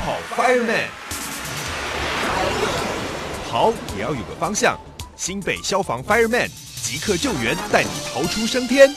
跑 Fireman，跑也要有个方向。新北消防 Fireman 即刻救援，带你逃出升天。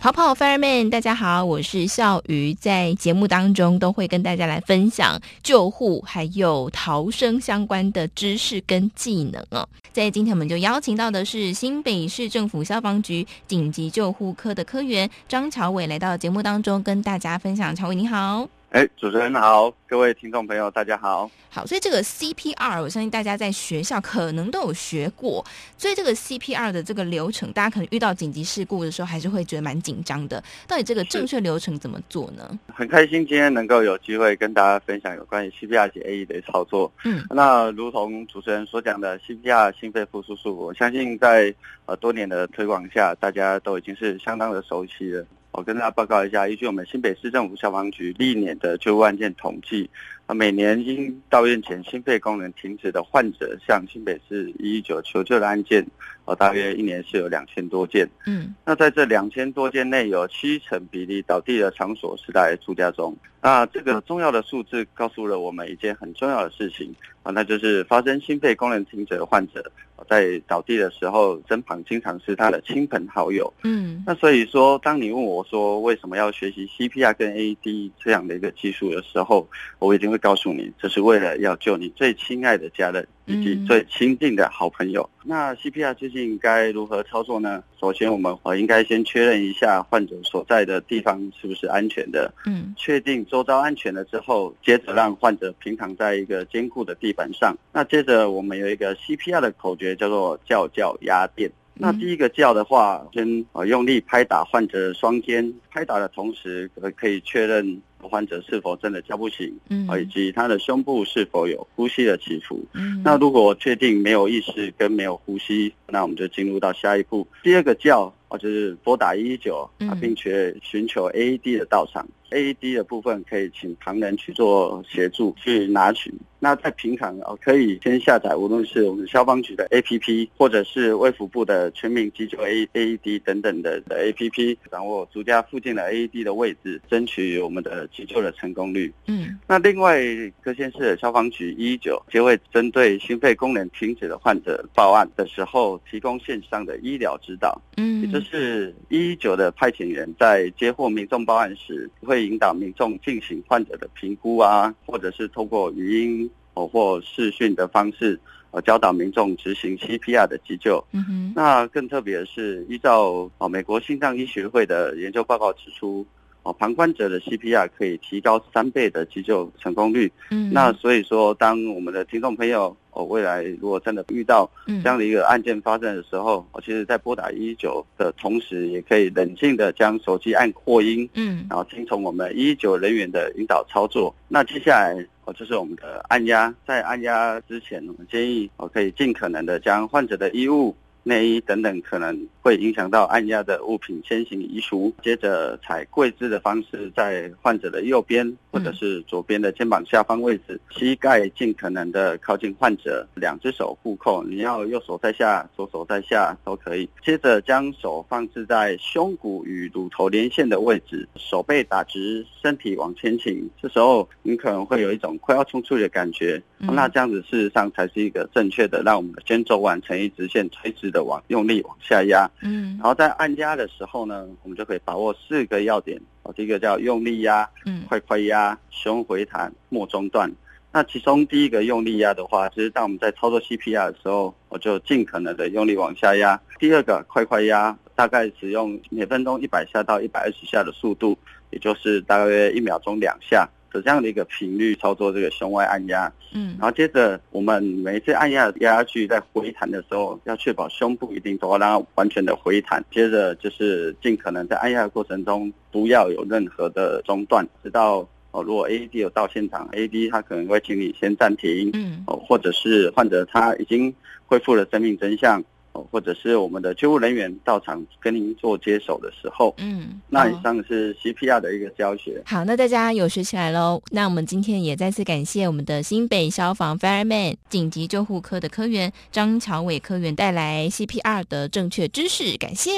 跑跑 Fireman，大家好，我是笑鱼，在节目当中都会跟大家来分享救护还有逃生相关的知识跟技能哦。在今天我们就邀请到的是新北市政府消防局紧急救护科的科员张乔伟来到节目当中跟大家分享。乔伟你好。哎，主持人好，各位听众朋友，大家好。好，所以这个 CPR，我相信大家在学校可能都有学过。所以这个 CPR 的这个流程，大家可能遇到紧急事故的时候，还是会觉得蛮紧张的。到底这个正确流程怎么做呢？很开心今天能够有机会跟大家分享有关于 CPR 及 AE 的操作。嗯，那如同主持人所讲的，CPR 心肺复苏术，我相信在呃多年的推广下，大家都已经是相当的熟悉了。我跟大家报告一下，依据我们新北市政府消防局历年的救护案件统计，啊，每年因到院前心肺功能停止的患者向新北市一一九求救的案件，啊，大约一年是有两千多件。嗯，那在这两千多件内，有七成比例倒地的场所是在住家中。那这个重要的数字告诉了我们一件很重要的事情啊，那就是发生心肺功能停止的患者。在倒地的时候，身旁经常是他的亲朋好友。嗯，那所以说，当你问我说为什么要学习 CPR 跟 AED 这样的一个技术的时候，我一定会告诉你，这是为了要救你最亲爱的家人。以及最亲近的好朋友。那 CPR 究竟该如何操作呢？首先，我们呃应该先确认一下患者所在的地方是不是安全的。嗯，确定周遭安全了之后，接着让患者平躺在一个坚固的地板上。那接着我们有一个 CPR 的口诀，叫做叫叫压电。那第一个叫的话，先呃用力拍打患者的双肩，拍打的同时可可以确认。患者是否真的叫不醒？嗯，以及他的胸部是否有呼吸的起伏？嗯，那如果确定没有意识跟没有呼吸，那我们就进入到下一步，第二个叫。哦，就是拨打一一九啊，并且寻求 AED 的到场。AED 的部分可以请旁人去做协助去拿取。那在平常哦，可以先下载，无论是我们消防局的 APP，或者是卫福部的全民急救 A AED 等等的的 APP，掌握足家附近的 AED 的位置，争取我们的急救的成功率。嗯，那另外各县市的消防局一一九就会针对心肺功能停止的患者报案的时候，提供线上的医疗指导。嗯。也就是一一九的派遣员在接获民众报案时，会引导民众进行患者的评估啊，或者是通过语音哦或视讯的方式，呃教导民众执行 CPR 的急救。嗯哼。那更特别的是，依照哦美国心脏医学会的研究报告指出。哦，旁观者的 CPR 可以提高三倍的急救成功率。嗯，那所以说，当我们的听众朋友哦，未来如果真的遇到这样的一个案件发生的时候，我其实在拨打一一九的同时，也可以冷静的将手机按扩音，嗯，然后听从我们一一九人员的引导操作。那接下来哦，就是我们的按压，在按压之前，我们建议我可以尽可能的将患者的衣物。内衣等等可能会影响到按压的物品先行移除，接着采跪姿的方式，在患者的右边或者是左边的肩膀下方位置，膝盖尽可能的靠近患者，两只手互扣，你要右手在下，左手在下都可以。接着将手放置在胸骨与乳头连线的位置，手背打直，身体往前倾。这时候你可能会有一种快要冲出的感觉，那这样子事实上才是一个正确的，让我们的肩周完成一直线垂直。的往用力往下压，嗯，然后在按压的时候呢，我们就可以把握四个要点。哦，第一个叫用力压，嗯，快快压，胸回弹，末中断。那其中第一个用力压的话，其实当我们在操作 CPR 的时候，我就尽可能的用力往下压。第二个快快压，大概使用每分钟一百下到一百二十下的速度，也就是大约一秒钟两下。这样的一个频率操作这个胸外按压，嗯，然后接着我们每一次按压压下去，在回弹的时候，要确保胸部一定都要让它完全的回弹。接着就是尽可能在按压的过程中不要有任何的中断，直到哦，如果 AED 有到现场，AED 他可能会请你先暂停，嗯，哦，或者是患者他已经恢复了生命真相。或者是我们的救护人员到场跟您做接手的时候，嗯，那以上是 CPR 的一个教学。好，那大家有学起来喽。那我们今天也再次感谢我们的新北消防 Fireman 紧急救护科的科员张乔伟科员带来 CPR 的正确知识，感谢。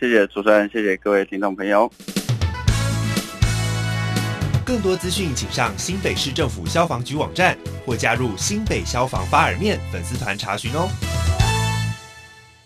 谢谢主持人，谢谢各位听众朋友。更多资讯请上新北市政府消防局网站或加入新北消防发耳面粉丝团查询哦。